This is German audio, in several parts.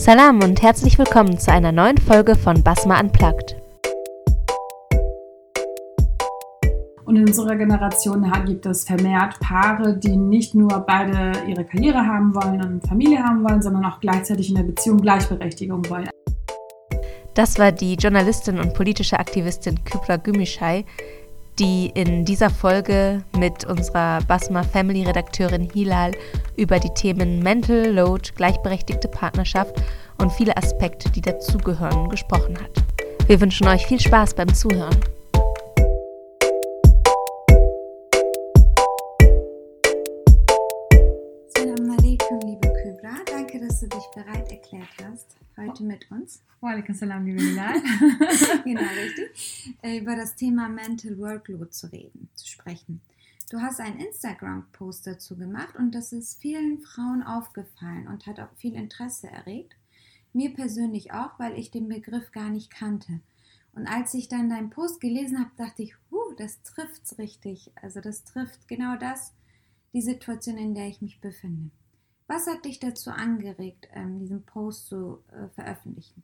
Salam und herzlich willkommen zu einer neuen Folge von Basma Unplugged. Und in unserer Generation gibt es vermehrt Paare, die nicht nur beide ihre Karriere haben wollen und Familie haben wollen, sondern auch gleichzeitig in der Beziehung Gleichberechtigung wollen. Das war die Journalistin und politische Aktivistin Kübra Gümüşay, die in dieser Folge mit unserer Basma Family Redakteurin Hilal über die Themen Mental Load, gleichberechtigte Partnerschaft und viele Aspekte, die dazugehören, gesprochen hat. Wir wünschen euch viel Spaß beim Zuhören. Heute mit uns. Walaikum salam, liebe genau, richtig. Äh, über das Thema Mental Workload zu reden, zu sprechen. Du hast einen Instagram-Post dazu gemacht und das ist vielen Frauen aufgefallen und hat auch viel Interesse erregt. Mir persönlich auch, weil ich den Begriff gar nicht kannte. Und als ich dann deinen Post gelesen habe, dachte ich, huh, das trifft's richtig. Also das trifft genau das, die Situation, in der ich mich befinde. Was hat dich dazu angeregt, ähm, diesen Post zu äh, veröffentlichen?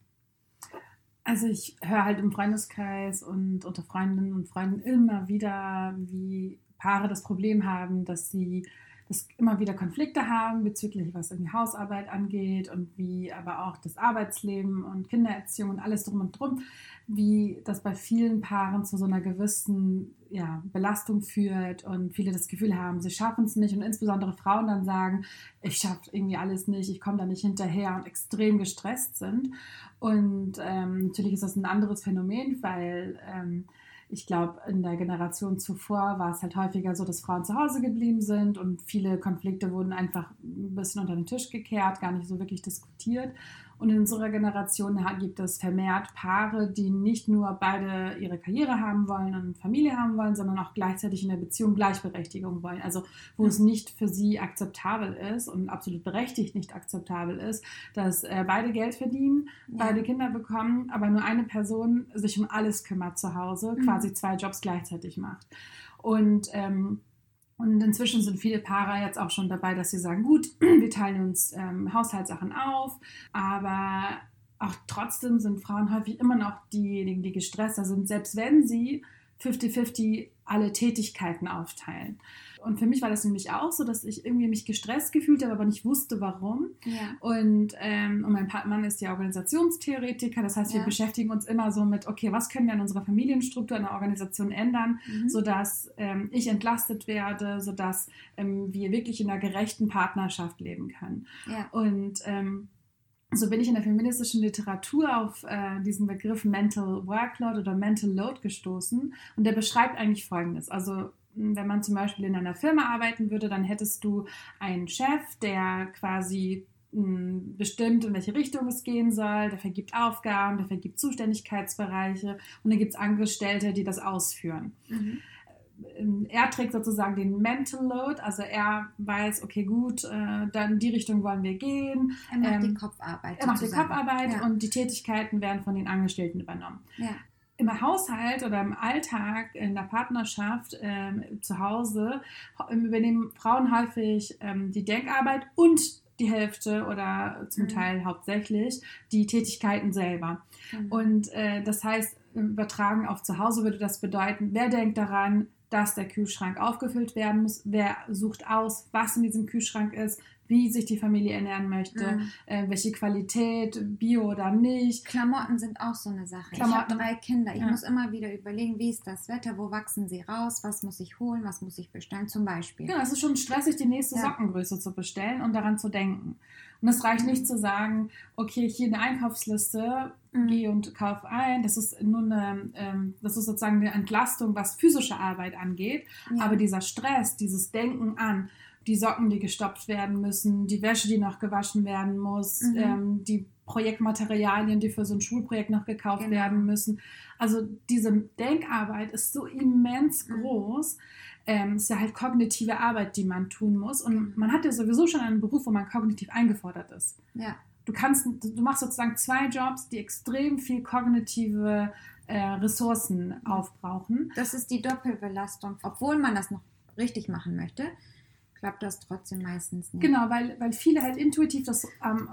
Also ich höre halt im Freundeskreis und unter Freundinnen und Freunden immer wieder, wie Paare das Problem haben, dass sie dass immer wieder Konflikte haben bezüglich was irgendwie Hausarbeit angeht und wie aber auch das Arbeitsleben und Kindererziehung und alles drum und drum, wie das bei vielen Paaren zu so einer gewissen ja, Belastung führt und viele das Gefühl haben, sie schaffen es nicht und insbesondere Frauen dann sagen, ich schaffe irgendwie alles nicht, ich komme da nicht hinterher und extrem gestresst sind. Und ähm, natürlich ist das ein anderes Phänomen, weil ähm, ich glaube, in der Generation zuvor war es halt häufiger so, dass Frauen zu Hause geblieben sind und viele Konflikte wurden einfach ein bisschen unter den Tisch gekehrt, gar nicht so wirklich diskutiert. Und in unserer Generation gibt es vermehrt Paare, die nicht nur beide ihre Karriere haben wollen und Familie haben wollen, sondern auch gleichzeitig in der Beziehung Gleichberechtigung wollen. Also wo ja. es nicht für sie akzeptabel ist und absolut berechtigt nicht akzeptabel ist, dass äh, beide Geld verdienen, ja. beide Kinder bekommen, aber nur eine Person sich um alles kümmert zu Hause, mhm. quasi zwei Jobs gleichzeitig macht. Und ähm, und inzwischen sind viele Paare jetzt auch schon dabei, dass sie sagen, gut, wir teilen uns ähm, Haushaltssachen auf, aber auch trotzdem sind Frauen häufig immer noch diejenigen, die gestresster sind, selbst wenn sie 50-50 alle Tätigkeiten aufteilen. Und für mich war das nämlich auch so, dass ich irgendwie mich gestresst gefühlt habe, aber nicht wusste, warum. Ja. Und, ähm, und mein Mann ist ja Organisationstheoretiker, das heißt, wir beschäftigen uns immer so mit, okay, was können wir in unserer Familienstruktur, in der Organisation ändern, mhm. sodass ähm, ich entlastet werde, sodass ähm, wir wirklich in einer gerechten Partnerschaft leben können. Ja. Und ähm, so bin ich in der feministischen Literatur auf äh, diesen Begriff Mental Workload oder Mental Load gestoßen und der beschreibt eigentlich Folgendes. Also wenn man zum Beispiel in einer Firma arbeiten würde, dann hättest du einen Chef, der quasi bestimmt, in welche Richtung es gehen soll, der vergibt Aufgaben, der vergibt Zuständigkeitsbereiche und dann gibt es Angestellte, die das ausführen. Mhm er trägt sozusagen den Mental Load, also er weiß, okay, gut, äh, dann in die Richtung wollen wir gehen. Er macht ähm, die Kopfarbeit. Er macht die Kopfarbeit ja. und die Tätigkeiten werden von den Angestellten übernommen. Ja. Im Haushalt oder im Alltag, in der Partnerschaft, ähm, zu Hause übernehmen Frauen häufig ähm, die Denkarbeit und die Hälfte oder zum mhm. Teil hauptsächlich die Tätigkeiten selber. Mhm. Und äh, das heißt, übertragen auf zu Hause würde das bedeuten, wer denkt daran, dass der Kühlschrank aufgefüllt werden muss. Wer sucht aus, was in diesem Kühlschrank ist, wie sich die Familie ernähren möchte, mhm. äh, welche Qualität, Bio oder nicht. Klamotten sind auch so eine Sache. Klamotten. Ich habe drei Kinder. Ich ja. muss immer wieder überlegen, wie ist das Wetter, wo wachsen sie raus, was muss ich holen, was muss ich bestellen, zum Beispiel. Genau, es ist schon stressig, die nächste ja. Sockengröße zu bestellen und daran zu denken. Und es reicht nicht zu sagen, okay, hier eine Einkaufsliste, mhm. geh und kauf ein. Das ist nur eine, ähm, das ist sozusagen eine Entlastung, was physische Arbeit angeht. Ja. Aber dieser Stress, dieses Denken an, die Socken, die gestopft werden müssen, die Wäsche, die noch gewaschen werden muss, mhm. ähm, die Projektmaterialien, die für so ein Schulprojekt noch gekauft genau. werden müssen. Also diese Denkarbeit ist so immens mhm. groß. Ähm, ist ja halt kognitive Arbeit, die man tun muss. Und mhm. man hat ja sowieso schon einen Beruf, wo man kognitiv eingefordert ist. Ja. Du kannst, du machst sozusagen zwei Jobs, die extrem viel kognitive äh, Ressourcen aufbrauchen. Das ist die Doppelbelastung. Obwohl man das noch richtig machen möchte, klappt das trotzdem meistens nicht. Genau, weil, weil viele halt intuitiv das ähm,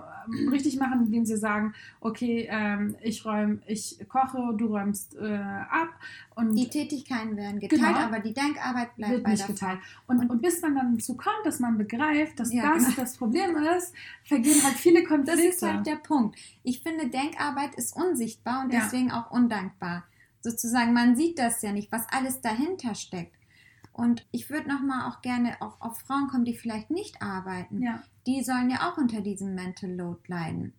richtig machen, indem sie sagen, okay, ähm, ich räume, ich koche, du räumst äh, ab. Und die Tätigkeiten werden geteilt, Genau. aber die Denkarbeit bleibt wird nicht geteilt. Und, und, Und- bis man dann dazu kommt, dass man begreift, dass Ja, das genau. das Problem ist, vergehen halt viele Das Konflikte. ist halt der Punkt. Ich finde, Denkarbeit ist unsichtbar und Ja. deswegen auch undankbar. Sozusagen, man sieht das ja nicht, was alles dahinter steckt. Und ich würde nochmal auch gerne auch auf Frauen kommen, die vielleicht nicht arbeiten. ja. Die sollen ja auch unter diesem Mental Load leiden.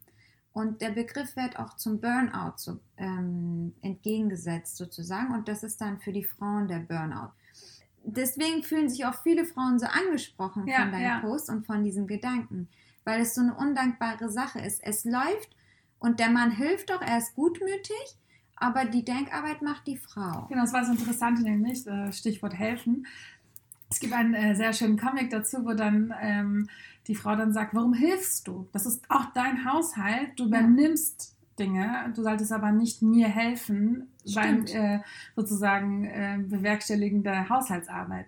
Und der Begriff wird auch zum Burnout so, ähm, entgegengesetzt sozusagen. Und das ist dann für die Frauen der Burnout. Deswegen fühlen sich auch viele Frauen so angesprochen Ja, von deinem ja. Post und von diesen Gedanken, weil es so eine undankbare Sache ist. Es läuft und der Mann hilft doch, er ist gutmütig, aber die Denkarbeit macht die Frau. Genau, das war so interessant, nämlich äh, Stichwort helfen. Es gibt einen äh, sehr schönen Comic dazu, wo dann ähm, die Frau dann sagt, warum hilfst du? Das ist auch dein Haushalt, du Ja. übernimmst Dinge, du solltest aber nicht mir helfen beim Stimmt. äh, sozusagen äh, Bewerkstelligen der Haushaltsarbeit.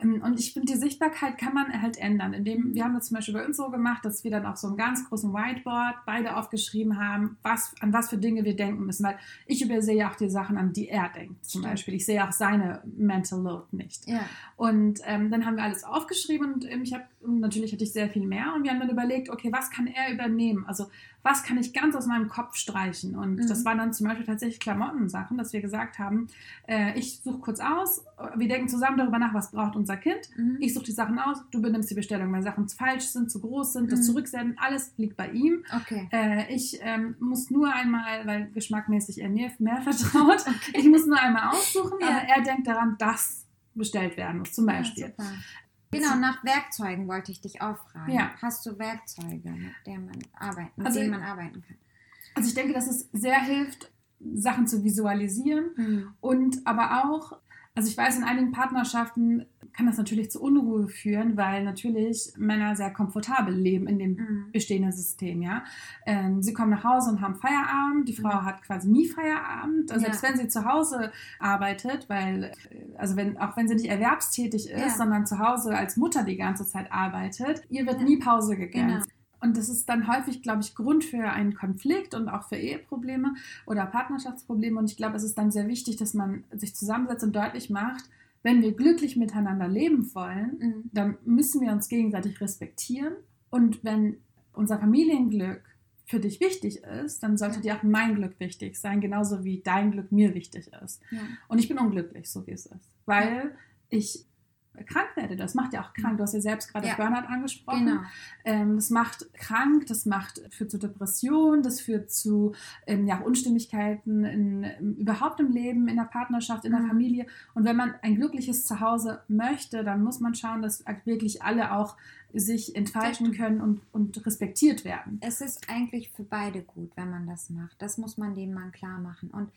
Ähm, Und ich finde, die Sichtbarkeit kann man halt ändern, indem wir haben das zum Beispiel bei uns so gemacht, dass wir dann auf so einem ganz großen Whiteboard beide aufgeschrieben haben, was, an was für Dinge wir denken müssen, weil ich übersehe ja auch die Sachen, an die er denkt, zum Stimmt. Beispiel. Ich sehe auch seine Mental Load nicht. Ja, Und ähm, dann haben wir alles aufgeschrieben und ähm, ich habe natürlich hatte ich sehr viel mehr und wir haben dann überlegt, okay, was kann er übernehmen? Also was kann ich ganz aus meinem Kopf streichen? Und Mhm. das waren dann zum Beispiel tatsächlich Klamottensachen, dass wir gesagt haben, äh, ich suche kurz aus, wir denken zusammen darüber nach, was braucht unser Kind. mhm. Ich suche die Sachen aus, du benimmst die Bestellung. Wenn Sachen falsch sind, zu groß sind, das Mhm. Zurücksenden, alles liegt bei ihm. okay. Äh, ich ähm, muss nur einmal, weil geschmackmäßig er mir mehr vertraut, ich muss nur einmal aussuchen, Ja. aber er denkt daran, dass bestellt werden muss, zum Beispiel. Ja. Genau, nach Werkzeugen wollte ich dich auch fragen. Ja. Hast du Werkzeuge, mit denen man arbeiten, mit Also- denen man arbeiten kann? Also ich denke, dass es sehr hilft, Sachen zu visualisieren Mhm. und aber auch, also ich weiß, in einigen Partnerschaften kann das natürlich zu Unruhe führen, weil natürlich Männer sehr komfortabel leben in dem Mhm. bestehenden System, ja. Ähm, sie kommen nach Hause und haben Feierabend. Die Frau Mhm. hat quasi nie Feierabend. Also Ja. Selbst wenn sie zu Hause arbeitet, weil, äh, also wenn, auch wenn sie nicht erwerbstätig ist, Ja. sondern zu Hause als Mutter die ganze Zeit arbeitet, ihr wird Ja. nie Pause gegönnt. Genau. Und das ist dann häufig, glaube ich, Grund für einen Konflikt und auch für Eheprobleme oder Partnerschaftsprobleme. Und ich glaube, es ist dann sehr wichtig, dass man sich zusammensetzt und deutlich macht, wenn wir glücklich miteinander leben wollen, Mhm. dann müssen wir uns gegenseitig respektieren. Und wenn unser Familienglück für dich wichtig ist, dann sollte Ja. dir auch mein Glück wichtig sein, genauso wie dein Glück mir wichtig ist. Ja. Und ich bin unglücklich, so wie es ist, weil ich krank werde. Das macht ja auch krank. Du hast ja selbst gerade Ja. Burnout angesprochen. Genau. Ähm, das macht krank, das macht führt zu Depressionen, das führt zu ähm, ja, Unstimmigkeiten in, überhaupt im Leben, in der Partnerschaft, in der Mhm. Familie. Und wenn man ein glückliches Zuhause möchte, dann muss man schauen, dass wirklich alle auch sich entfalten können und, und respektiert werden. Es ist eigentlich für beide gut, wenn man das macht. Das muss man dem Mann klar machen. Und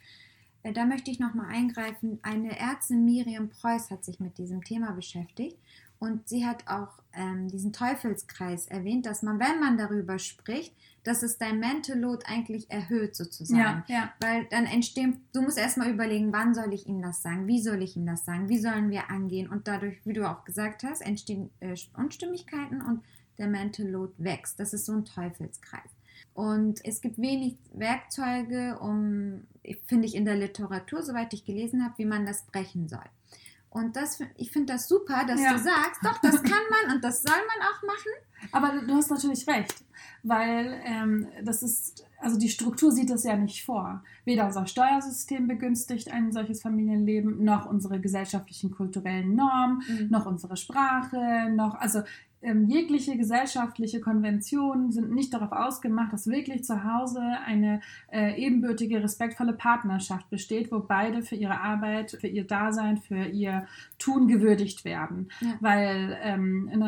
da möchte ich nochmal eingreifen. Eine Ärztin Miriam Preuß hat sich mit diesem Thema beschäftigt und sie hat auch ähm, diesen Teufelskreis erwähnt, dass man, wenn man darüber spricht, dass es dein Mental Load eigentlich erhöht sozusagen. ja. Weil dann entstehen, du musst erstmal überlegen, wann soll ich ihm das sagen, wie soll ich ihm das sagen, wie sollen wir angehen und dadurch, wie du auch gesagt hast, entstehen äh, Unstimmigkeiten und der Mental Load wächst. Das ist so ein Teufelskreis. Und es gibt wenig Werkzeuge, um, finde ich in der Literatur, soweit ich gelesen habe, wie man das brechen soll. Und das, ich finde das super, dass Ja. du sagst, doch, das kann man und das soll man auch machen. Aber du hast natürlich recht, weil ähm, das ist, also die Struktur sieht das ja nicht vor. Weder unser Steuersystem begünstigt ein solches Familienleben, noch unsere gesellschaftlichen kulturellen Normen, noch unsere Sprache, noch, also ähm, jegliche gesellschaftliche Konventionen sind nicht darauf ausgemacht, dass wirklich zu Hause eine äh, ebenbürtige, respektvolle Partnerschaft besteht, wo beide für ihre Arbeit, für ihr Dasein, für ihr Tun gewürdigt werden. Ja. Weil ähm, in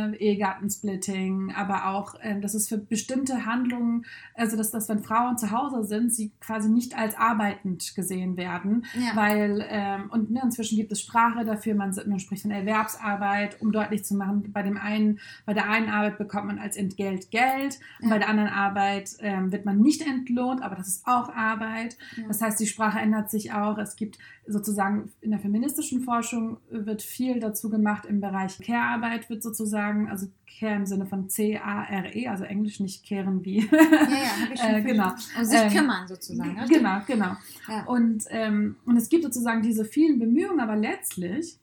Ehegattensplitting, aber auch, ähm, dass es für bestimmte Handlungen, also dass, dass wenn Frauen zu Hause sind, sie quasi nicht als arbeitend gesehen werden, Ja. weil, ähm, und ne, inzwischen gibt es Sprache dafür, man, man spricht von Erwerbsarbeit, um deutlich zu machen, bei dem einen bei der einen Arbeit bekommt man als Entgelt Geld und bei der anderen Arbeit ähm, wird man nicht entlohnt, aber das ist auch Arbeit. Ja. Das heißt, die Sprache ändert sich auch. Es gibt sozusagen in der feministischen Forschung wird viel dazu gemacht im Bereich Care-Arbeit wird sozusagen, also Care im Sinne von C-A-R-E, also Englisch nicht kehren wie. Ja, ja, ich schon äh, genau. Also sich ähm, kümmern sozusagen. Richtig? Genau, genau. Ja. Und, ähm, und es gibt sozusagen diese vielen Bemühungen, aber letztlich,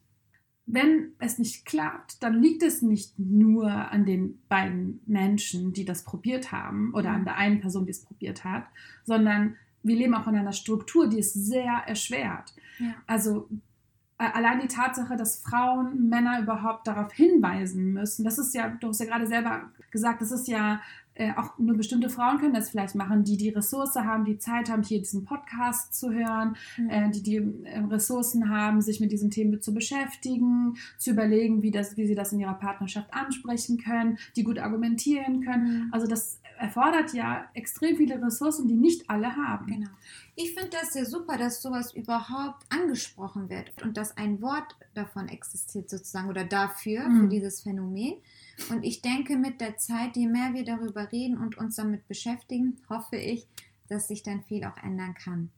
wenn es nicht klappt, dann liegt es nicht nur an den beiden Menschen, die das probiert haben, oder an mhm. der einen Person, die es probiert hat, sondern wir leben auch in einer Struktur, die es sehr erschwert. Ja. Also allein die Tatsache, dass Frauen Männer überhaupt darauf hinweisen müssen, das ist ja, du hast ja gerade selber gesagt, das ist ja äh, auch nur bestimmte Frauen können das vielleicht machen, die die Ressource haben, die Zeit haben, hier diesen Podcast zu hören, mhm. äh, die die äh, Ressourcen haben, sich mit diesen Themen zu beschäftigen, zu überlegen, wie, das, wie sie das in ihrer Partnerschaft ansprechen können, die gut argumentieren können. Mhm. Also das erfordert ja extrem viele Ressourcen, die nicht alle haben. Genau. Ich finde das ja super, dass sowas überhaupt angesprochen wird und dass ein Wort davon existiert sozusagen oder dafür, mhm. für dieses Phänomen. Und ich denke, mit der Zeit, je mehr wir darüber reden und uns damit beschäftigen, hoffe ich, dass sich dann viel auch ändern kann.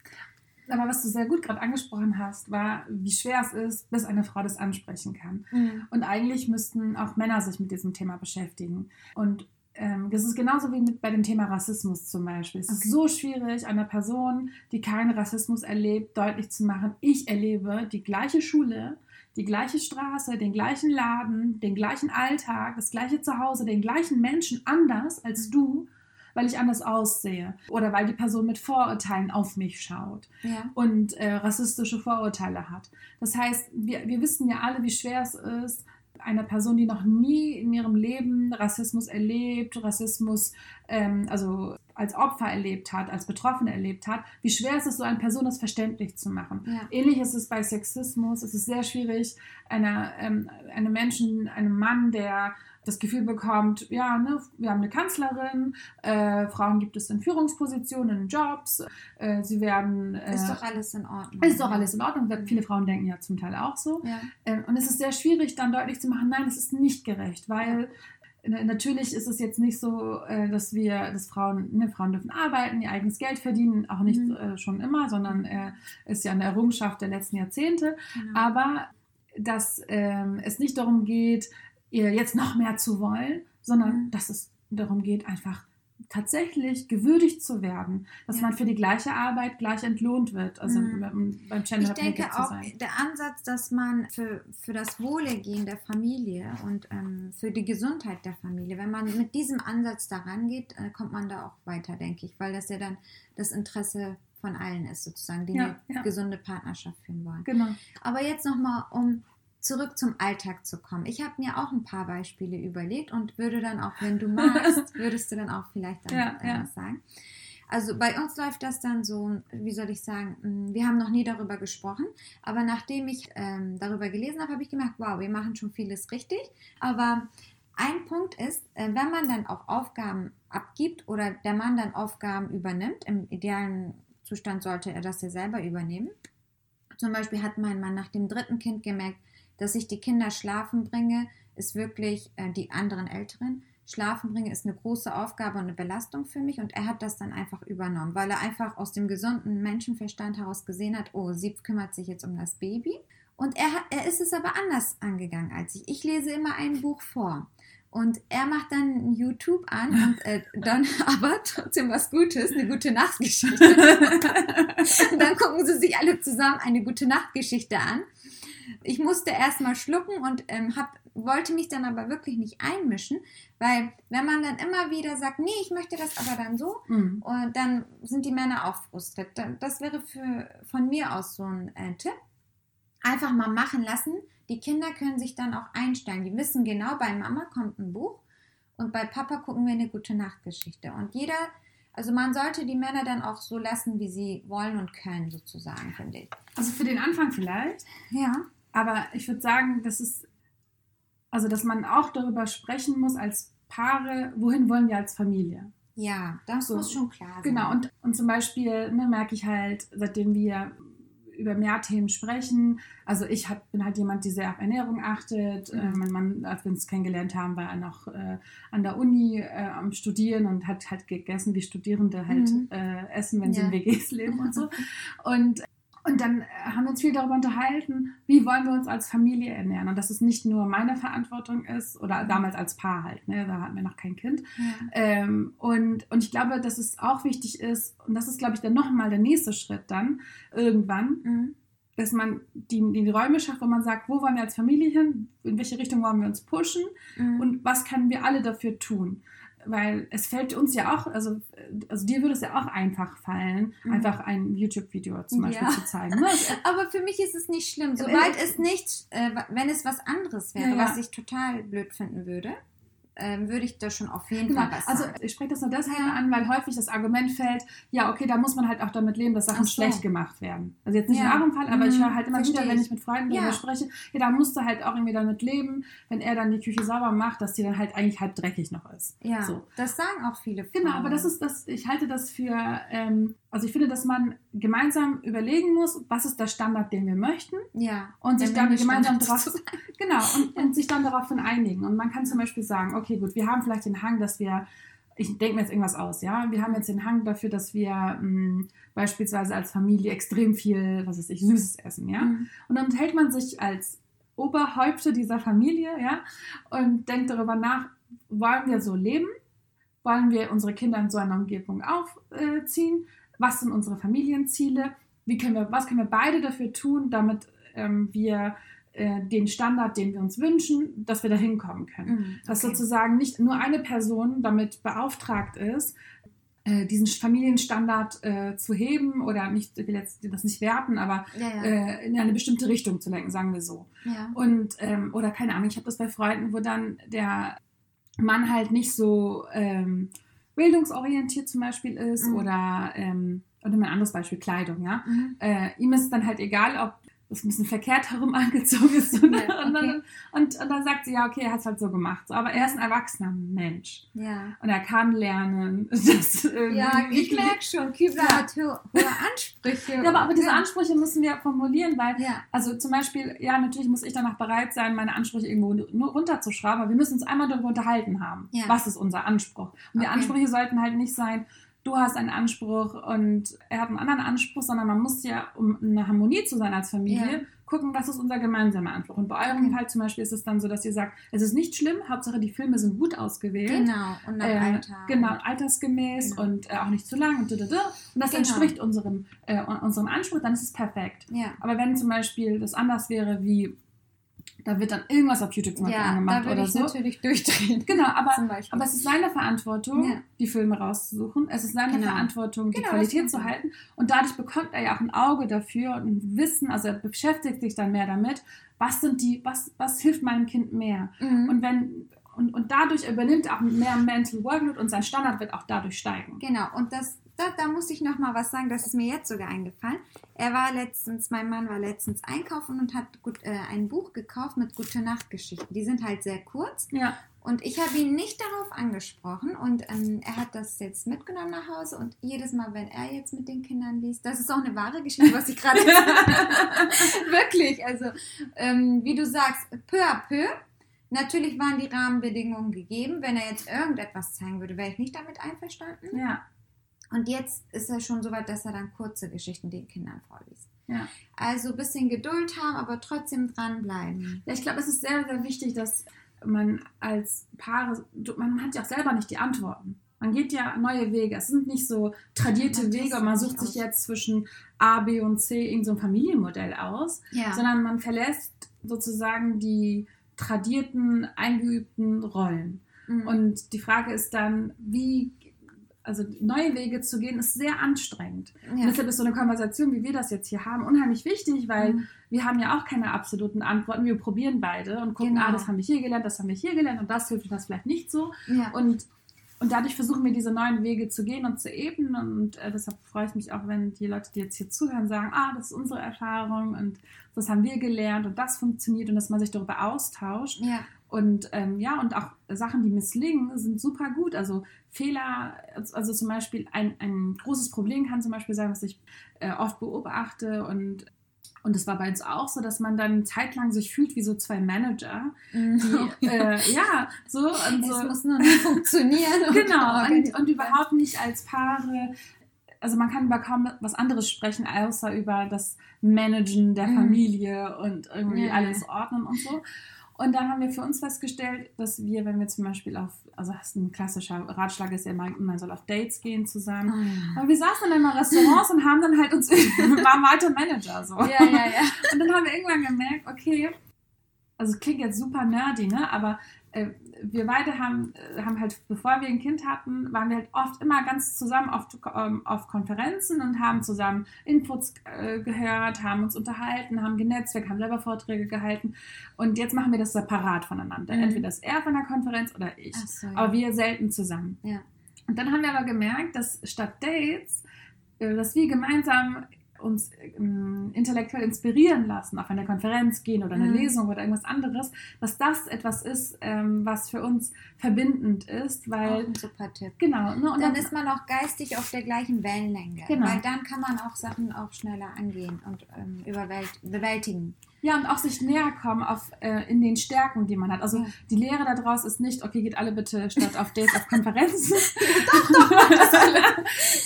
Aber was du sehr gut gerade angesprochen hast, war, wie schwer es ist, bis eine Frau das ansprechen kann. Mhm. Und eigentlich müssten auch Männer sich mit diesem Thema beschäftigen. Und ähm, das ist genauso wie mit bei dem Thema Rassismus zum Beispiel. Es okay. ist so schwierig, einer Person, die keinen Rassismus erlebt, deutlich zu machen, ich erlebe die gleiche Schule, die gleiche Straße, den gleichen Laden, den gleichen Alltag, das gleiche Zuhause, den gleichen Menschen anders als du, weil ich anders aussehe oder weil die Person mit Vorurteilen auf mich schaut ja. und äh, rassistische Vorurteile hat. Das heißt, wir, wir wissen ja alle, wie schwer es ist, einer Person, die noch nie in ihrem Leben Rassismus erlebt, Rassismus, ähm, also als Opfer erlebt hat, als Betroffene erlebt hat, wie schwer ist es so einer Person das verständlich zu machen. Ja. Ähnlich ist es bei Sexismus. Es ist sehr schwierig, einer, ähm, einem Menschen, einem Mann, der das Gefühl bekommt, ja, ne, wir haben eine Kanzlerin, äh, Frauen gibt es in Führungspositionen, in Jobs, äh, sie werden... Äh, ist doch alles in Ordnung. Ist doch alles in Ordnung. Viele Frauen denken ja zum Teil auch so. Ja. Äh, und es ist sehr schwierig, dann deutlich zu machen, nein, es ist nicht gerecht, weil Natürlich ist es jetzt nicht so, äh, dass wir, dass Frauen, ne, Frauen dürfen arbeiten, ihr eigenes Geld verdienen, auch nicht mhm. äh, schon immer, sondern äh, ist ja eine Errungenschaft der letzten Jahrzehnte. Mhm. Aber dass ähm, es nicht darum geht, ihr jetzt noch mehr zu wollen, sondern mhm. dass es darum geht, einfach tatsächlich gewürdigt zu werden, dass ja. man für die gleiche Arbeit gleich entlohnt wird, also mhm. beim Gender Ich denke auch, der Ansatz, dass man für, für das Wohlergehen der Familie und ähm, für die Gesundheit der Familie, wenn man mit diesem Ansatz daran geht, äh, kommt man da auch weiter, denke ich, weil das ja dann das Interesse von allen ist, sozusagen, die ja, eine ja. gesunde Partnerschaft führen wollen. Genau. Aber jetzt nochmal, um zurück zum Alltag zu kommen. Ich habe mir auch ein paar Beispiele überlegt und würde dann auch, wenn du magst, würdest du dann auch vielleicht dann ja, ja. was sagen. Also bei uns läuft das dann so, wie soll ich sagen, mm, wir haben noch nie darüber gesprochen, aber nachdem ich ähm, darüber gelesen habe, habe ich gemerkt, wow, wir machen schon vieles richtig. Aber ein Punkt ist, äh, wenn man dann auch Aufgaben abgibt oder der Mann dann Aufgaben übernimmt, im idealen Zustand sollte er das ja selber übernehmen. Zum Beispiel hat mein Mann nach dem dritten Kind gemerkt, dass ich die Kinder schlafen bringe, ist wirklich äh, die anderen Älteren. Schlafen bringe ist eine große Aufgabe und eine Belastung für mich und er hat das dann einfach übernommen, weil er einfach aus dem gesunden Menschenverstand heraus gesehen hat, oh, sie kümmert sich jetzt um das Baby. Und er, hat, er ist es aber anders angegangen als ich. Ich lese immer ein Buch vor. Und er macht dann YouTube an und äh, dann aber trotzdem was Gutes, eine gute Nachtgeschichte. und dann gucken sie sich alle zusammen eine gute Nachtgeschichte an ich musste erstmal schlucken und ähm, hab, wollte mich dann aber wirklich nicht einmischen, weil wenn man dann immer wieder sagt, nee, ich möchte das aber dann so, mhm. und dann sind die Männer auch frustriert. Das wäre für, von mir aus so ein äh, Tipp. Einfach mal machen lassen. Die Kinder können sich dann auch einstellen. Die wissen genau, bei Mama kommt ein Buch und bei Papa gucken wir eine gute Nachtgeschichte. Und jeder, also man sollte die Männer dann auch so lassen, wie sie wollen und können, sozusagen, finde ich. Also für den Anfang vielleicht? Ja. Aber ich würde sagen, das ist, also dass man auch darüber sprechen muss als Paare, wohin wollen wir als Familie? Ja, das so. muss schon klar sein. Genau, und, und zum Beispiel ne, merke ich halt, seitdem wir über mehr Themen sprechen. Also ich hab, bin halt jemand, die sehr auf Ernährung achtet. Mhm. Äh, mein Mann, als wir uns kennengelernt haben, war er noch äh, an der Uni äh, am Studieren und hat halt gegessen, wie Studierende halt Mhm. äh, essen, wenn sie Ja. in WGs leben und so. Und und dann äh, haben wir uns viel darüber unterhalten, wie wollen wir uns als Familie ernähren. Und dass es nicht nur meine Verantwortung ist, oder damals als Paar halt, ne? da hatten wir noch kein Kind. Ja. Ähm, und, und ich glaube, dass es auch wichtig ist, und das ist, glaube ich, dann nochmal der nächste Schritt dann, irgendwann, Mhm. dass man die, die Räume schafft, wo man sagt, wo wollen wir als Familie hin, in welche Richtung wollen wir uns pushen Mhm. und was können wir alle dafür tun. Weil es fällt uns ja auch, also, also dir würde es ja auch einfach fallen, Mhm. einfach ein YouTube-Video zum Beispiel Ja. zu zeigen. Ne? Aber für mich ist es nicht schlimm. Sobald es nicht, äh, wenn es was anderes wäre, Ja, ja. was ich total blöd finden würde, ähm, würde ich da schon auf jeden Genau. Fall was Also sagen. ich spreche das nur deshalb Ja. an, weil häufig das Argument fällt, ja, okay, da muss man halt auch damit leben, dass Sachen Ach so. schlecht gemacht werden. Also jetzt nicht Ja. in eurem Fall, aber ich Mhm, höre halt immer verstehe wieder, wenn ich. ich mit Freunden Ja. darüber spreche, ja, da musst du halt auch irgendwie damit leben, wenn er dann die Küche sauber macht, dass die dann halt eigentlich halb dreckig noch ist. ja, so. das sagen auch viele Frauen. Genau, aber das ist das, ich halte das für, ähm, also ich finde, dass man gemeinsam überlegen muss, was ist der Standard, den wir möchten ja. und sich dann gemeinsam darauf, genau, und, und sich dann daraufhin einigen. Und man kann zum Beispiel sagen, okay, gut, wir haben vielleicht den Hang, dass wir, ich denke mir jetzt irgendwas aus, ja, wir haben jetzt den Hang dafür, dass wir mh, beispielsweise als Familie extrem viel, was weiß ich, Süßes essen, ja. Mhm. Und dann hält man sich als Oberhäupte dieser Familie, ja, und denkt darüber nach, wollen wir so leben? Wollen wir unsere Kinder in so einer Umgebung aufziehen? Was sind unsere Familienziele? Wie können wir, was können wir beide dafür tun, damit ähm, wir äh, den Standard, den wir uns wünschen, dass wir da hinkommen können? Mhm. Dass Okay. sozusagen nicht nur eine Person damit beauftragt ist, äh, diesen Familienstandard äh, zu heben oder nicht, ich will jetzt das nicht werten, aber Ja, ja. äh, in eine bestimmte Richtung zu lenken, sagen wir so. ja. Und, ähm, oder keine Ahnung, ich habe das bei Freunden, wo dann der Mann halt nicht so ähm, bildungsorientiert zum Beispiel ist Mhm. oder, ähm, oder ein anderes Beispiel, Kleidung, ja. Mhm. Äh, ihm ist es dann halt egal, ob das ein bisschen verkehrt herum angezogen ist. Und, Ja, und, dann, okay. und, und dann sagt sie, ja, okay, er hat es halt so gemacht. So, aber er ist ein erwachsener Mensch. ja. Und er kann lernen. Das, ähm, Ja, ich merke schon, Kübler Ja. hat ho hohe Ansprüche. Ja, aber, aber diese. Ansprüche müssen wir formulieren, weil Ja, Also zum Beispiel, ja, natürlich muss ich danach bereit sein, meine Ansprüche irgendwo nur runterzuschrauben, aber wir müssen uns einmal darüber unterhalten haben. Was ist unser Anspruch? Und die Okay. Ansprüche sollten halt nicht sein, du hast einen Anspruch und er hat einen anderen Anspruch, sondern man muss ja, um eine Harmonie zu sein als Familie, Ja. gucken, was ist unser gemeinsamer Anspruch. Und bei eurem Okay. Fall zum Beispiel ist es dann so, dass ihr sagt, es ist nicht schlimm, Hauptsache die Filme sind gut ausgewählt. genau. Und nach Äh, Alter. Genau, altersgemäß Genau. und äh, auch nicht zu lang und, dududud. und das Genau. entspricht unserem, äh, unserem Anspruch, dann ist es perfekt. Ja. Aber wenn zum Beispiel das anders wäre, wie da wird dann irgendwas auf YouTube zum Beispiel Ja, angemacht da oder ich so. natürlich durchdrehen. Genau, aber, aber es ist seine Verantwortung, Ja. die Filme rauszusuchen. Es ist seine Genau. Verantwortung, die Genau, Qualität zu halten. Und dadurch bekommt er ja auch ein Auge dafür und ein Wissen, also er beschäftigt sich dann mehr damit, was sind die, was, was hilft meinem Kind mehr. Mhm. Und wenn und, und dadurch übernimmt er auch mehr Mental Workload und sein Standard wird auch dadurch steigen. Genau, und das, da, da muss ich noch mal was sagen, das ist mir jetzt sogar eingefallen. Er war letztens, mein Mann war letztens einkaufen und hat gut, äh, ein Buch gekauft mit Gute Nacht Geschichten. Die sind halt sehr kurz Ja, und ich habe ihn nicht darauf angesprochen und ähm, er hat das jetzt mitgenommen nach Hause und jedes Mal, wenn er jetzt mit den Kindern liest, das ist auch eine wahre Geschichte, was ich gerade wirklich, also ähm, wie du sagst, peu à peu. Natürlich waren die Rahmenbedingungen gegeben. Wenn er jetzt irgendetwas zeigen würde, wäre ich nicht damit einverstanden. ja, Und jetzt ist er schon so weit, dass er dann kurze Geschichten den Kindern vorliest. ja. Also ein bisschen Geduld haben, aber trotzdem dranbleiben. Ja, ich glaube, es ist sehr, sehr wichtig, dass man als Paare, man hat ja auch selber nicht die Antworten. Man geht ja neue Wege. Es sind nicht so tradierte Man Wege und man sucht sich aus. jetzt zwischen A, B und C irgendein so ein Familienmodell aus, Ja. sondern man verlässt sozusagen die tradierten, eingeübten Rollen. Mhm. Und die Frage ist dann, wie, also neue Wege zu gehen, ist sehr anstrengend. Und ja. deshalb ist so eine Konversation, wie wir das jetzt hier haben, unheimlich wichtig, weil Mhm. wir haben ja auch keine absoluten Antworten. Wir probieren beide und gucken, Genau. ah, das haben wir hier gelernt, das haben wir hier gelernt und das hilft und das vielleicht nicht so. ja. Und, und dadurch versuchen wir diese neuen Wege zu gehen und zu ebnen. Und äh, deshalb freue ich mich auch, wenn die Leute, die jetzt hier zuhören, sagen, ah, das ist unsere Erfahrung und das haben wir gelernt und das funktioniert und dass man sich darüber austauscht. ja. Und ähm, ja, und auch Sachen, die misslingen, sind super gut. Also Fehler, also zum Beispiel ein, ein großes Problem kann zum Beispiel sein, was ich äh, oft beobachte und Und es war bei uns auch so, dass man dann zeitlang sich fühlt wie so zwei Manager, Mhm. die, äh, ja, so und Es so. muss nur nicht funktionieren. und Genau, und, organisiert und überhaupt nicht als Paare. Also man kann über kaum was anderes sprechen, außer über das Managen der Mhm. Familie und irgendwie Ja. alles ordnen und so. Und dann haben wir für uns festgestellt, dass wir, wenn wir zum Beispiel auf, also das ist ein klassischer Ratschlag ist ja immer, man soll auf Dates gehen zusammen. Ah. Aber wir saßen dann in Restaurants und haben dann halt uns, waren weiter Manager so. Ja, ja, ja. Und dann haben wir irgendwann gemerkt, okay, also klingt jetzt super nerdy, ne? Aber wir beide haben, äh, haben halt, bevor wir ein Kind hatten, waren wir halt oft immer ganz zusammen auf, ähm, auf Konferenzen und haben zusammen Inputs äh, gehört, haben uns unterhalten, haben genetzwerkt, haben selber Vorträge gehalten. Und jetzt machen wir das separat voneinander. Mhm. Entweder ist er von der Konferenz oder ich. So, ja. Aber wir selten zusammen. Ja. Und dann haben wir aber gemerkt, dass statt Dates, äh, dass wir gemeinsam uns ähm, intellektuell inspirieren lassen, auf eine Konferenz gehen oder eine Mhm. Lesung oder irgendwas anderes, dass das etwas ist, ähm, was für uns verbindend ist, Auch weil ein super Tipp. genau, ne, und dann dann, ist man auch geistig auf der gleichen Wellenlänge. Genau. Weil dann kann man auch Sachen auch schneller angehen und ähm, bewältigen. ja und auch sich näher kommen auf äh, in den Stärken, die man hat. Also die Lehre daraus ist nicht, okay, geht alle bitte statt auf Dates auf Konferenzen,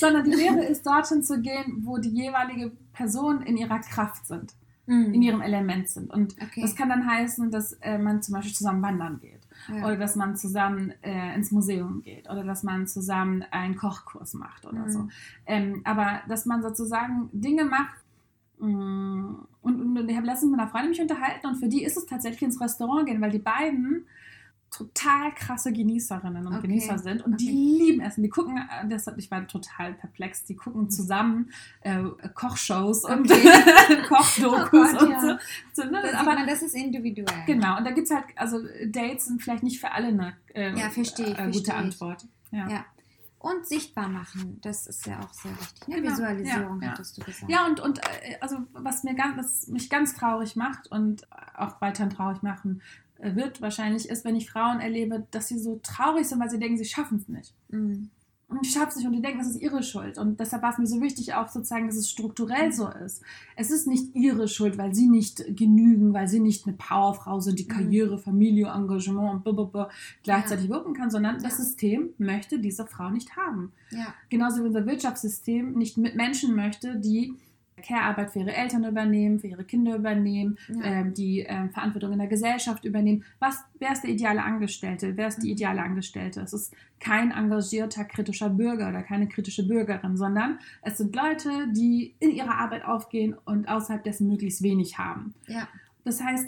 sondern die Lehre ist dorthin zu gehen, wo die jeweilige Person in ihrer Kraft sind. Mhm. in ihrem Element sind. Und Okay. das kann dann heißen, dass äh, man zum Beispiel zusammen wandern geht Ja. oder dass man zusammen äh, ins Museum geht oder dass man zusammen einen Kochkurs macht oder Mhm. so. Ähm, aber dass man sozusagen Dinge macht, mh, und, und ich habe letztens mit einer Freundin mich unterhalten und für die ist es tatsächlich ins Restaurant gehen, weil die beiden total krasse Genießerinnen und Okay. Genießer sind und die Okay. lieben Essen. Die gucken, deshalb, ich war total perplex, die gucken zusammen äh, Kochshows und Okay. Kochdokus Oh Gott, und ja. so. so ne? Da sieht Aber man, das ist individuell. genau, und da gibt es halt, also Dates sind vielleicht nicht für alle eine äh, Ja, verstehe äh, gute verstehe. Antwort. Ja. Ja. Und sichtbar machen, das ist ja auch sehr wichtig. Ne? Genau, Visualisierung ja, ja. hattest du gesagt. Ja, und, und äh, also was mir ganz, was mich ganz traurig macht und auch weiterhin traurig machen äh, wird wahrscheinlich, ist, wenn ich Frauen erlebe, dass sie so traurig sind, weil sie denken, sie schaffen es nicht. Mhm. Und ich schaff's nicht und die denken, das ist ihre Schuld. Und deshalb war es mir so wichtig, auch sozusagen, dass es strukturell so ist. Es ist nicht ihre Schuld, weil sie nicht genügen, weil sie nicht eine Powerfrau sind, die Mhm. Karriere, Familie, Engagement und blablabla gleichzeitig wirken kann, sondern das Ja. System möchte diese Frau nicht haben. Ja. Genauso wie unser Wirtschaftssystem nicht mit Menschen möchte, die Care-Arbeit für ihre Eltern übernehmen, für ihre Kinder übernehmen, Ja. ähm, die ähm, Verantwortung in der Gesellschaft übernehmen. Was, wer ist der ideale Angestellte? Wer ist die Mhm. ideale Angestellte? Es ist kein engagierter, kritischer Bürger oder keine kritische Bürgerin, sondern es sind Leute, die in ihrer Arbeit aufgehen und außerhalb dessen möglichst wenig haben. ja. Das heißt,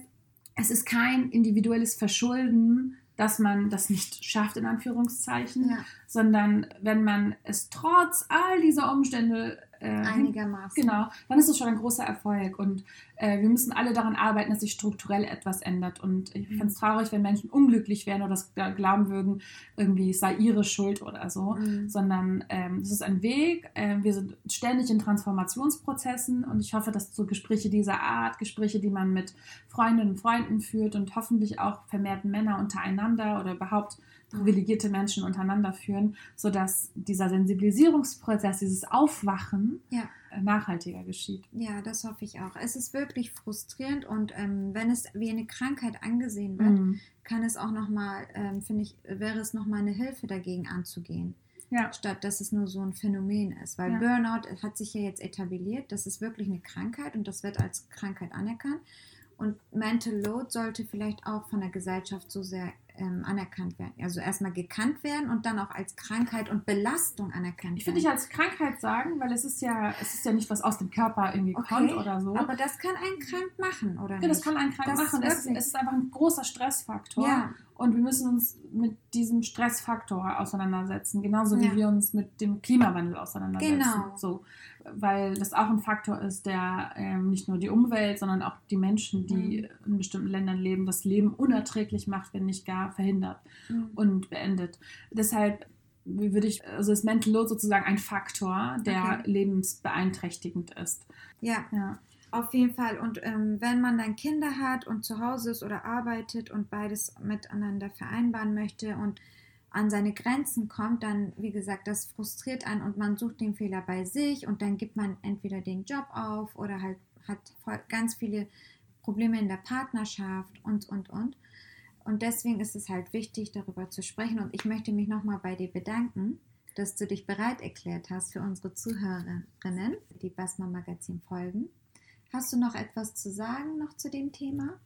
es ist kein individuelles Verschulden, dass man das nicht schafft, in Anführungszeichen, ja. sondern wenn man es trotz all dieser Umstände äh, Einigermaßen. Genau, dann ist es schon ein großer Erfolg und äh, wir müssen alle daran arbeiten, dass sich strukturell etwas ändert. Und ich Mhm. fände es traurig, wenn Menschen unglücklich wären oder das glauben würden, irgendwie es sei ihre Schuld oder so, Mhm. sondern ähm, es ist ein Weg. ähm, wir sind ständig in Transformationsprozessen und ich hoffe, dass so Gespräche dieser Art, Gespräche, die man mit Freundinnen und Freunden führt und hoffentlich auch vermehrt Männer untereinander oder überhaupt privilegierte Menschen untereinander führen, sodass dieser Sensibilisierungsprozess, dieses Aufwachen Ja. äh, nachhaltiger geschieht. Ja, das hoffe ich auch. Es ist wirklich frustrierend und ähm, wenn es wie eine Krankheit angesehen wird, Mhm. kann es auch nochmal, ähm, finde ich, wäre es nochmal eine Hilfe dagegen anzugehen. Ja. Statt dass es nur so ein Phänomen ist. Weil Ja. Burnout hat sich ja jetzt etabliert, das ist wirklich eine Krankheit und das wird als Krankheit anerkannt. Und Mental Load sollte vielleicht auch von der Gesellschaft so sehr ähm, anerkannt werden. Also erstmal gekannt werden und dann auch als Krankheit und Belastung anerkannt Ich würde werden. nicht als Krankheit sagen, weil es ist ja, es ist ja nicht was aus dem Körper irgendwie Okay, kommt oder so. Aber das kann einen krank machen, oder ja, das nicht? kann einen krank Das machen. Es es ist einfach ein großer Stressfaktor. Ja, Und wir müssen uns mit diesem Stressfaktor auseinandersetzen, genauso wie Ja. wir uns mit dem Klimawandel auseinandersetzen. Genau. So, weil das auch ein Faktor ist, der ähm, nicht nur die Umwelt, sondern auch die Menschen, die in bestimmten Ländern leben, das Leben unerträglich macht, wenn nicht gar verhindert Mhm. und beendet. Deshalb würde ich, also ist Mental Load sozusagen ein Faktor, der Okay. lebensbeeinträchtigend ist. ja. Ja. Auf jeden Fall. Und ähm, wenn man dann Kinder hat und zu Hause ist oder arbeitet und beides miteinander vereinbaren möchte und an seine Grenzen kommt, dann, wie gesagt, das frustriert einen und man sucht den Fehler bei sich und dann gibt man entweder den Job auf oder halt hat ganz viele Probleme in der Partnerschaft und, und, und. Und deswegen ist es halt wichtig, darüber zu sprechen. Und ich möchte mich nochmal bei dir bedanken, dass du dich bereit erklärt hast für unsere Zuhörerinnen, die Basma Magazin folgen. Hast du noch etwas zu sagen noch zu dem Thema?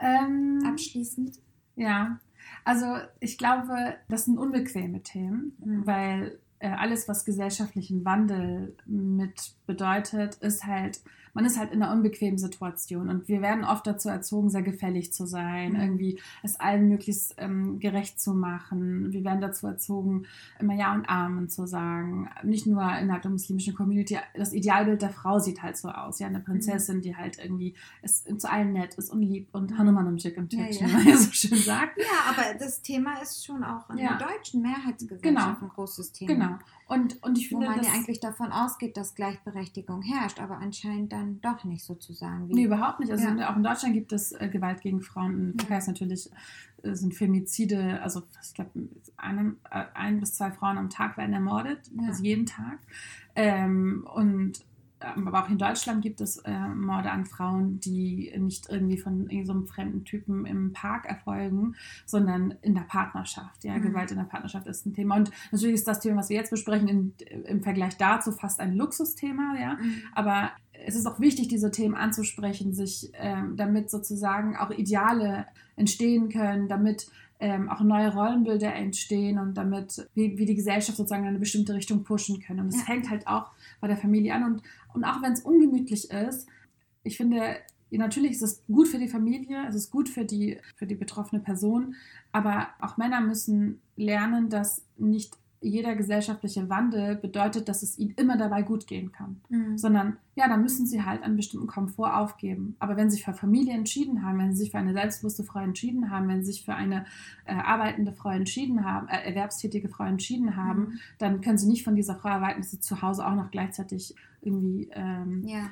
Ähm, Abschließend? Ja, also ich glaube, das sind unbequeme Themen, mhm. weil äh, alles, was gesellschaftlichen Wandel mit bedeutet, ist halt man ist halt in einer unbequemen Situation und wir werden oft dazu erzogen, sehr gefällig zu sein, mhm. irgendwie es allen möglichst ähm, gerecht zu machen. Wir werden dazu erzogen, immer Ja und Amen zu sagen. Nicht nur innerhalb der muslimischen Community. Das Idealbild der Frau sieht halt so aus. Ja, eine mhm. Prinzessin, die halt irgendwie ist, zu allen nett ist und lieb und mhm. Hanuman im Chick im Türkchen, ja, ja. wie man so schön sagt. Ja, aber das Thema ist schon auch in ja. der deutschen Mehrheitsgesellschaft genau. ein großes Thema. Genau. Und, und ich finde, Wo man ja eigentlich davon ausgeht, dass Gleichberechtigung herrscht, aber anscheinend dann doch nicht sozusagen. Wie nee, überhaupt nicht. Also ja. auch in Deutschland gibt es äh, Gewalt gegen Frauen. In Türkei ist natürlich äh, sind Femizide, also ich glaube, ein, äh, ein bis zwei Frauen am Tag werden ermordet, ja. also jeden Tag. Ähm, und aber auch in Deutschland gibt es äh, Morde an Frauen, die nicht irgendwie von so einem fremden Typen im Park erfolgen, sondern in der Partnerschaft. Ja, mhm. Gewalt in der Partnerschaft ist ein Thema. Und natürlich ist das Thema, was wir jetzt besprechen, in, im Vergleich dazu fast ein Luxusthema. Ja, mhm. aber es ist auch wichtig, diese Themen anzusprechen, sich ähm, damit sozusagen auch Ideale entstehen können, damit ähm, auch neue Rollenbilder entstehen und damit wie, wie die Gesellschaft sozusagen in eine bestimmte Richtung pushen können. Und es ja. fängt halt auch bei der Familie an. Und, und auch wenn es ungemütlich ist, ich finde, natürlich ist es gut für die Familie, es ist gut für die, für die betroffene Person, aber auch Männer müssen lernen, dass nicht jeder gesellschaftliche Wandel bedeutet, dass es ihnen immer dabei gut gehen kann, mhm. sondern ja, da müssen sie halt einen bestimmten Komfort aufgeben. Aber wenn sie sich für Familie entschieden haben, wenn sie sich für eine selbstbewusste Frau entschieden haben, wenn sie sich für eine äh, arbeitende Frau entschieden haben, äh, erwerbstätige Frau entschieden haben, mhm. dann können sie nicht von dieser Frau erwarten, dass sie zu Hause auch noch gleichzeitig irgendwie. Ähm, ja,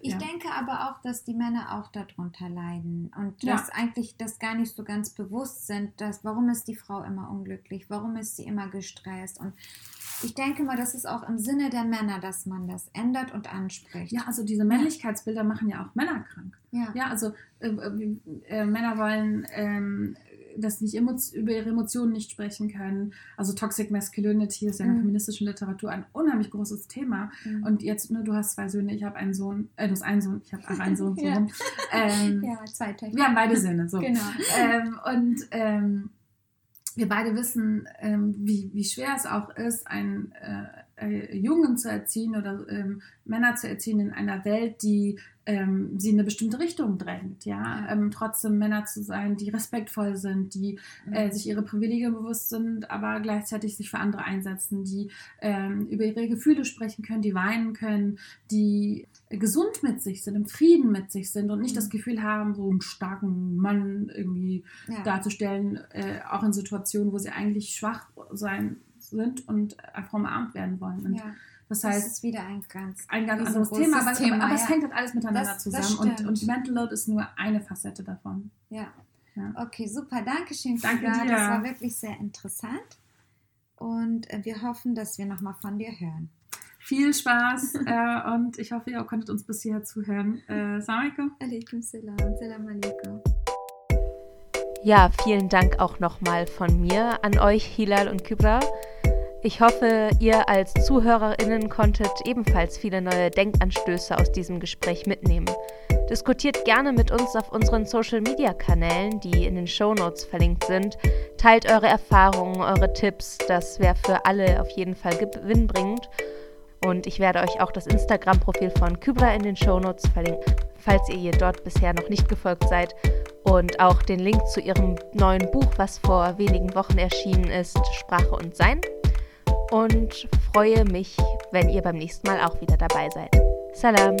ich ja. denke aber auch, dass die Männer auch darunter leiden und ja. dass eigentlich das gar nicht so ganz bewusst sind, dass warum ist die Frau immer unglücklich, warum ist sie immer gestresst und ich denke mal, das ist auch im Sinne der Männer, dass man das ändert und anspricht. Ja, also diese Männlichkeitsbilder ja. machen ja auch Männer krank. Ja, ja also äh, äh, äh Männer wollen ähm, dass nicht über ihre Emotionen nicht sprechen können. Also Toxic Masculinity ist ja in der mhm. feministischen Literatur ein unheimlich großes Thema. Mhm. Und jetzt, ne, du hast zwei Söhne, ich habe einen Sohn, äh, du hast einen Sohn, ich habe auch einen Sohn. So ja. Ähm, ja, zwei Töchter. Wir haben beide Söhne, so. Genau. Ähm, und ähm, wir beide wissen, ähm, wie, wie schwer es auch ist, einen äh, äh, Jungen zu erziehen oder ähm, Männer zu erziehen in einer Welt, die ähm, sie in eine bestimmte Richtung drängt. Ja, ähm, trotzdem Männer zu sein, die respektvoll sind, die äh, sich ihre Privilegien bewusst sind, aber gleichzeitig sich für andere einsetzen, die ähm, über ihre Gefühle sprechen können, die weinen können, die gesund mit sich sind, im Frieden mit sich sind und nicht mhm. das Gefühl haben, so einen starken Mann irgendwie ja. darzustellen, äh, auch in Situationen, wo sie eigentlich schwach sein sind und einfach umarmt werden wollen. Und ja. Das heißt, das ist wieder ein ganz, ein ganz anderes Thema, aber, Thema, aber, aber ja. es hängt halt alles miteinander das, zusammen das und, und Mental Load ist nur eine Facette davon. Ja. Okay, super, danke schön. Danke dir. Das war wirklich sehr interessant und äh, wir hoffen, dass wir nochmal von dir hören. Viel Spaß äh, und ich hoffe, ihr konntet uns bis hierher zuhören. Äh, Salam alaikum. salam. Salam alaikum. Ja, vielen Dank auch nochmal von mir an euch, Hilal und Kybra. Ich hoffe, ihr als ZuhörerInnen konntet ebenfalls viele neue Denkanstöße aus diesem Gespräch mitnehmen. Diskutiert gerne mit uns auf unseren Social Media Kanälen, die in den Show Notes verlinkt sind. Teilt eure Erfahrungen, eure Tipps, das wäre für alle auf jeden Fall gewinnbringend. Und ich werde euch auch das Instagram-Profil von Kybra in den Show Notes verlinken, falls ihr ihr dort bisher noch nicht gefolgt seid. Und auch den Link zu ihrem neuen Buch, was vor wenigen Wochen erschienen ist, Sprache und Sein und freue mich, wenn ihr beim nächsten Mal auch wieder dabei seid. Salam!